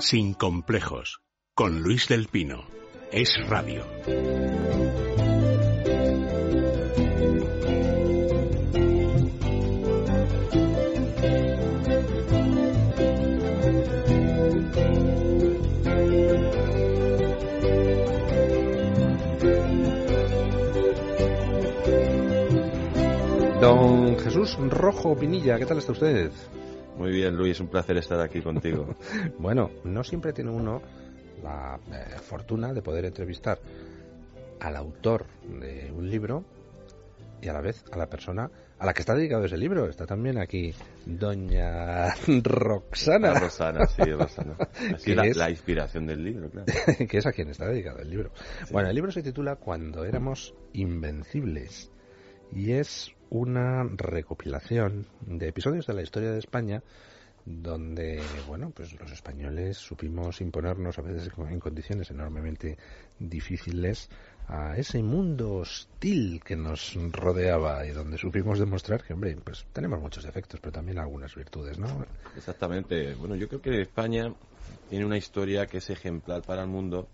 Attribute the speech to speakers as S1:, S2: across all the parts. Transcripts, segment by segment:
S1: Sin complejos, con Luis del Pino. Es radio.
S2: Don Jesús Rojo Pinilla, ¿qué tal está usted?
S3: Muy bien, Luis, un placer estar aquí contigo.
S2: bueno, no siempre tiene uno la eh, fortuna de poder entrevistar al autor de un libro y a la vez a la persona a la que está dedicado ese libro. Está también aquí doña Roxana.
S3: Roxana, sí, Roxana. Así la, la, inspiración del libro, claro.
S2: que es a quien está dedicado el libro. Bueno, el libro se titula Cuando éramos invencibles y es una recopilación de episodios de la historia de España donde, bueno, pues los españoles supimos imponernos a veces en condiciones enormemente difíciles a ese mundo hostil que nos rodeaba y donde supimos demostrar que, hombre, pues tenemos muchos defectos, pero también algunas virtudes, ¿no?
S3: Exactamente. Bueno, yo creo que España tiene una historia que es ejemplar para el mundo,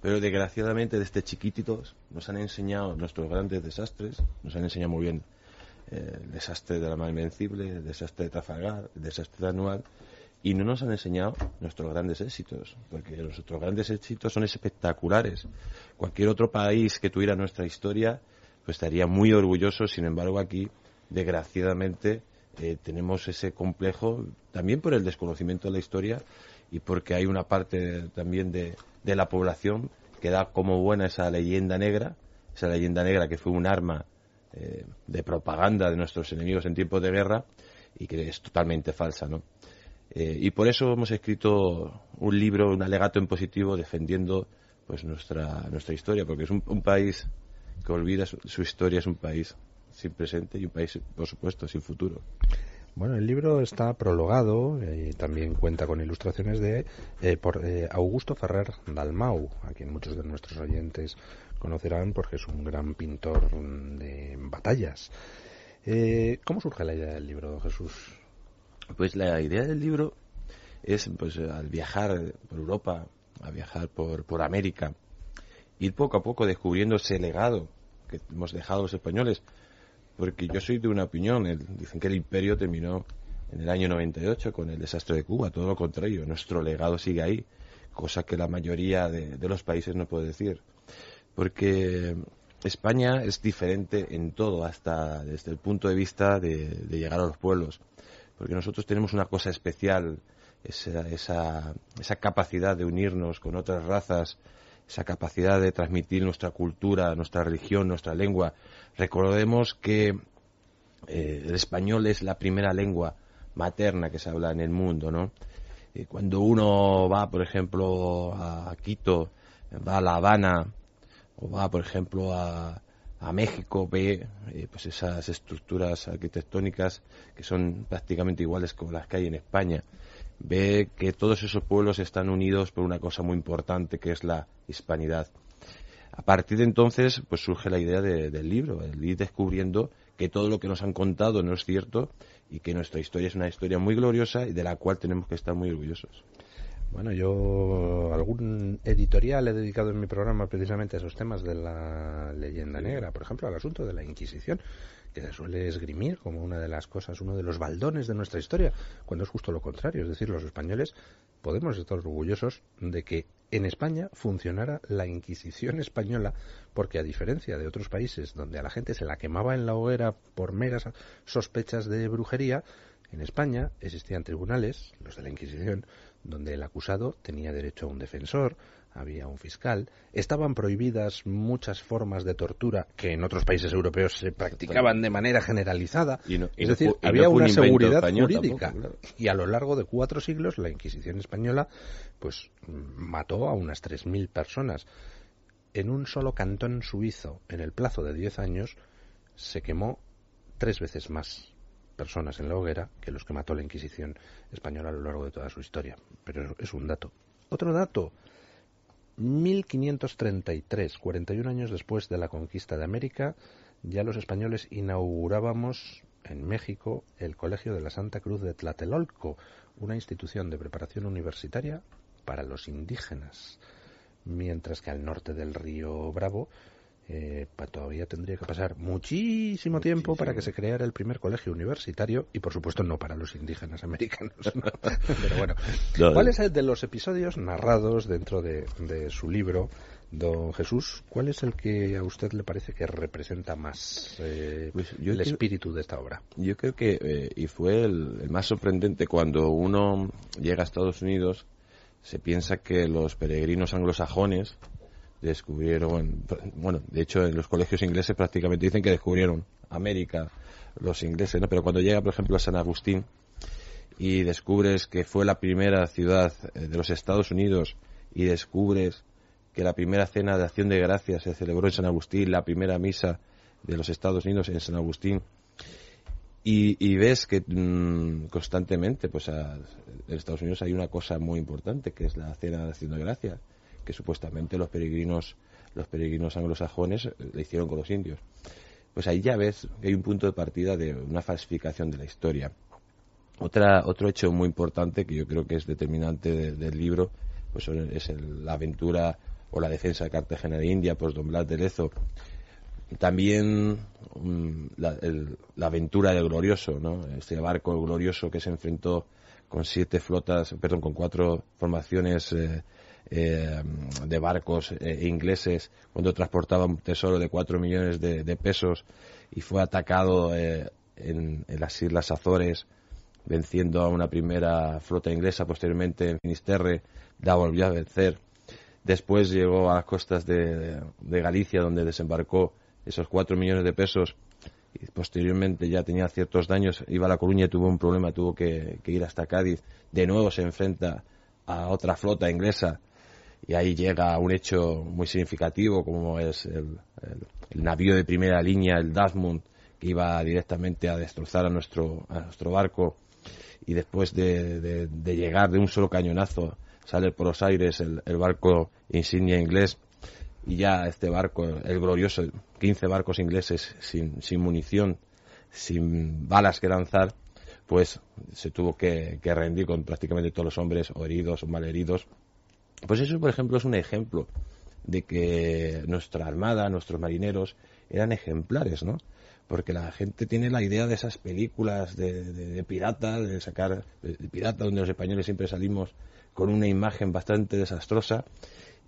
S3: pero desgraciadamente desde chiquititos nos han enseñado nuestros grandes desastres, nos han enseñado muy bien el desastre de la mar invencible, el desastre de Trafalgar, el desastre de Anual, y no nos han enseñado nuestros grandes éxitos, porque nuestros grandes éxitos son espectaculares. Cualquier otro país que tuviera nuestra historia, pues estaría muy orgulloso, sin embargo aquí, desgraciadamente, eh, tenemos ese complejo, también por el desconocimiento de la historia y porque hay una parte también de, de la población que da como buena esa leyenda negra, esa leyenda negra que fue un arma eh, de propaganda de nuestros enemigos en tiempos de guerra y que es totalmente falsa, ¿no? Eh, y por eso hemos escrito un libro, un alegato en positivo defendiendo pues nuestra nuestra historia, porque es un, país que olvida su, historia, es un país sin presente y un país, por supuesto, sin futuro.
S2: Bueno, el libro está prologado y también cuenta con ilustraciones de eh, por Augusto Ferrer Dalmau, a quien muchos de nuestros oyentes conocerán porque es un gran pintor de batallas. Eh, ¿Cómo surge la idea del libro, Jesús?
S3: Pues la idea del libro es, pues, al viajar por Europa, a viajar por, por América, ir poco a poco descubriendo ese legado que hemos dejado los españoles, porque yo soy de una opinión, dicen que el imperio terminó en el año 98 con el desastre de Cuba, todo lo contrario, nuestro legado sigue ahí, cosa que la mayoría de, de los países no puede decir porque España es diferente en todo, hasta desde el punto de vista de, llegar a los pueblos, porque nosotros tenemos una cosa especial, esa, esa, esa, capacidad de unirnos con otras razas, esa capacidad de transmitir nuestra cultura, nuestra religión, nuestra lengua. Recordemos que eh, el español es la primera lengua materna que se habla en el mundo, ¿no? Eh, cuando uno va, por ejemplo, a Quito, va a La Habana, o va, por ejemplo, a, a México, ve eh, pues esas estructuras arquitectónicas que son prácticamente iguales como las que hay en España. Ve que todos esos pueblos están unidos por una cosa muy importante que es la hispanidad. A partir de entonces, pues surge la idea del libro, el ir descubriendo que todo lo que nos han contado no es cierto y que nuestra historia es una historia muy gloriosa y de la cual tenemos que estar muy orgullosos.
S2: Bueno, yo algún editorial he dedicado en mi programa precisamente a esos temas de la leyenda negra, por ejemplo, al asunto de la Inquisición, que suele esgrimir como una de las cosas, uno de los baldones de nuestra historia, cuando es justo lo contrario, es decir, los españoles podemos estar orgullosos de que en España funcionara la Inquisición española, porque a diferencia de otros países donde a la gente se la quemaba en la hoguera por meras sospechas de brujería, en España existían tribunales, los de la Inquisición, donde el acusado tenía derecho a un defensor, había un fiscal, estaban prohibidas muchas formas de tortura que en otros países europeos se practicaban de manera generalizada. es decir, había una seguridad jurídica. Y a lo largo de cuatro siglos la Inquisición española pues mató a unas 3.000 personas. En un solo cantón suizo, en el plazo de 10 años, se quemó tres veces más personas en la hoguera que los que mató la Inquisición española a lo largo de toda su historia. Pero es un dato. Otro dato. 1533, 41 años después de la conquista de América, ya los españoles inaugurábamos en México el Colegio de la Santa Cruz de Tlatelolco, una institución de preparación universitaria para los indígenas, mientras que al norte del río Bravo eh, todavía tendría que pasar muchísimo tiempo para que se creara el primer colegio universitario y por supuesto no para los indígenas americanos. Pero bueno, ¿cuál es el de los episodios narrados dentro de, su libro, don Jesús? ¿Cuál es el que a usted le parece que representa más eh, pues el espíritu de esta obra?
S3: Yo creo que, eh, y fue el más sorprendente cuando uno llega a Estados Unidos, se piensa que los peregrinos anglosajones descubrieron, bueno, de hecho en los colegios ingleses prácticamente dicen que descubrieron América los ingleses, ¿no? Pero cuando llega, por ejemplo, a San Agustín y descubres que fue la primera ciudad eh, de los Estados Unidos y descubres que la primera cena de acción de gracias se celebró en San Agustín, la primera misa de los Estados Unidos en San Agustín, y, ves que mm, constantemente, pues en Estados Unidos hay una cosa muy importante, que es la cena de acción de gracias que supuestamente los peregrinos, los peregrinos anglosajones eh, le hicieron con los indios. Pues ahí ya ves que hay un punto de partida de una falsificación de la historia. Otra, otro hecho muy importante que yo creo que es determinante del libro pues es la aventura o la defensa de Cartagena de India, pues Don Blas de Lezo. También mm, la, aventura del Glorioso, ¿no? este barco glorioso que se enfrentó con siete flotas, perdón, con cuatro formaciones eh, eh, de barcos eh, ingleses cuando transportaba un tesoro de 4 millones de, pesos y fue atacado eh, en, las Islas Azores venciendo a una primera flota inglesa posteriormente en Finisterre la volvió a vencer. Después llegó a las costas de, Galicia donde desembarcó esos 4 millones de pesos y posteriormente ya tenía ciertos daños iba a La Coruña y tuvo un problema tuvo que ir hasta Cádiz. De nuevo se enfrenta a otra flota inglesa y ahí llega un hecho muy significativo como es el, navío de primera línea, el Dasmund, que iba directamente a destrozar a nuestro, a nuestro barco. Y después de, llegar de un solo cañonazo sale por los aires el, barco insignia inglés. Y ya este barco, el glorioso, 15 barcos ingleses sin, sin munición, sin balas que lanzar, pues se tuvo que, rendir con prácticamente todos los hombres heridos o mal heridos pues eso, por ejemplo, es un ejemplo de que nuestra armada, nuestros marineros, eran ejemplares, ¿no? Porque la gente tiene la idea de esas películas de, pirata, de sacar de, pirata, donde los españoles siempre salimos con una imagen bastante desastrosa,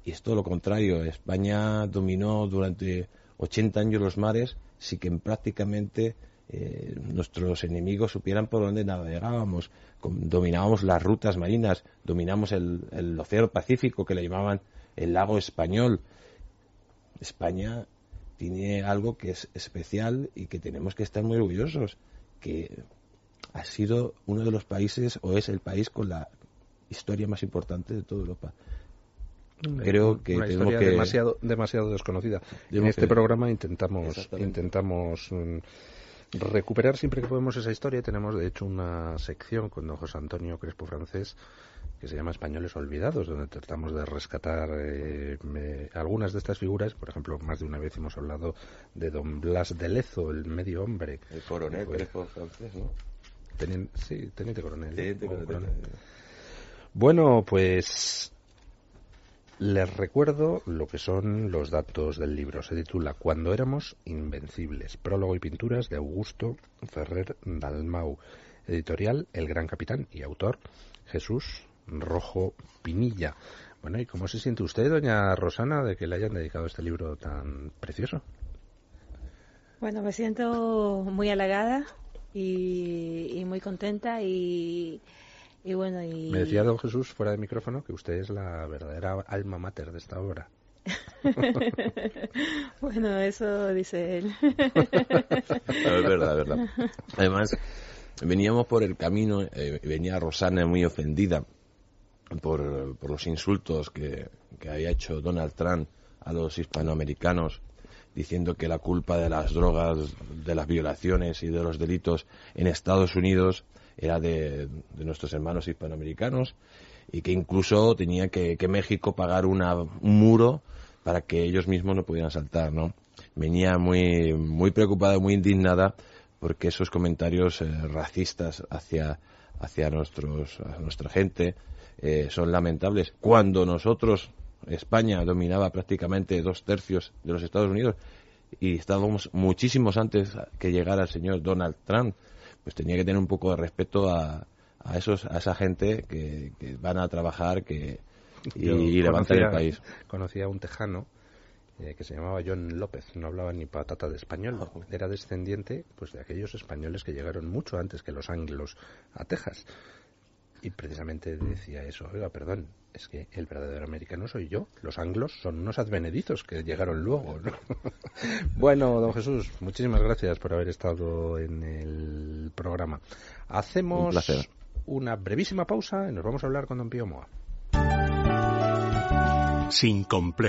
S3: y es todo lo contrario. España dominó durante 80 años los mares, sí que prácticamente eh, nuestros enemigos supieran por dónde navegábamos, dominábamos las rutas marinas, dominamos el, océano Pacífico que le llamaban el lago español. España tiene algo que es especial y que tenemos que estar muy orgullosos, que ha sido uno de los países o es el país con la historia más importante de toda Europa.
S2: Creo que una historia demasiado demasiado desconocida. en este programa intentamos intentamos mm, recuperar siempre que podemos esa historia. Tenemos, de hecho, una sección con don José Antonio Crespo Francés que se llama Españoles Olvidados, donde tratamos de rescatar eh, algunas de estas figuras. Por ejemplo, más de una vez hemos hablado de don Blas de Lezo, el medio hombre.
S3: El coronel Crespo Francés, ¿no?
S2: sí, teniente coronel. Bueno, pues les recuerdo lo que son los datos del libro. Se titula Cuando éramos invencibles. Prólogo y pinturas de Augusto Ferrer Dalmau. Editorial El Gran Capitán y autor Jesús Rojo Pinilla. Bueno, ¿y cómo se siente usted, doña Rosana, de que le hayan dedicado este libro tan precioso?
S4: Bueno, me siento muy halagada y muy contenta y
S2: me decía don Jesús fuera de micrófono que usted es la verdadera alma mater de esta obra.
S4: bueno, eso dice él.
S3: es verdad, es verdad. Además, veníamos por el camino, eh, venía Rosana muy ofendida por, por los insultos que, que había hecho Donald Trump a los hispanoamericanos diciendo que la culpa de las drogas, de las violaciones y de los delitos en Estados Unidos era de, nuestros hermanos hispanoamericanos y que incluso tenía que, México pagar una, un muro para que ellos mismos no pudieran saltar, ¿no? Venía muy, muy preocupada, muy indignada porque esos comentarios eh, racistas hacia, hacia nuestros, a nuestra gente eh, son lamentables. Cuando nosotros, España, dominaba prácticamente dos tercios de los Estados Unidos y estábamos muchísimos antes que llegara el señor Donald Trump, pues tenía que tener un poco de respeto a, a esos a esa gente que, que van a trabajar que y, y levantar el país.
S2: Conocía a un tejano eh, que se llamaba John López, no hablaba ni patata de español. Era descendiente pues de aquellos españoles que llegaron mucho antes que los anglos a Texas. Y precisamente decía eso, oiga, perdón, es que el verdadero americano soy yo. Los anglos son unos advenedizos que llegaron luego. ¿no? bueno, don Jesús, muchísimas gracias por haber estado en el programa. Hacemos
S3: Un
S2: una brevísima pausa y nos vamos a hablar con don Pío Moa.
S1: Sin complejos.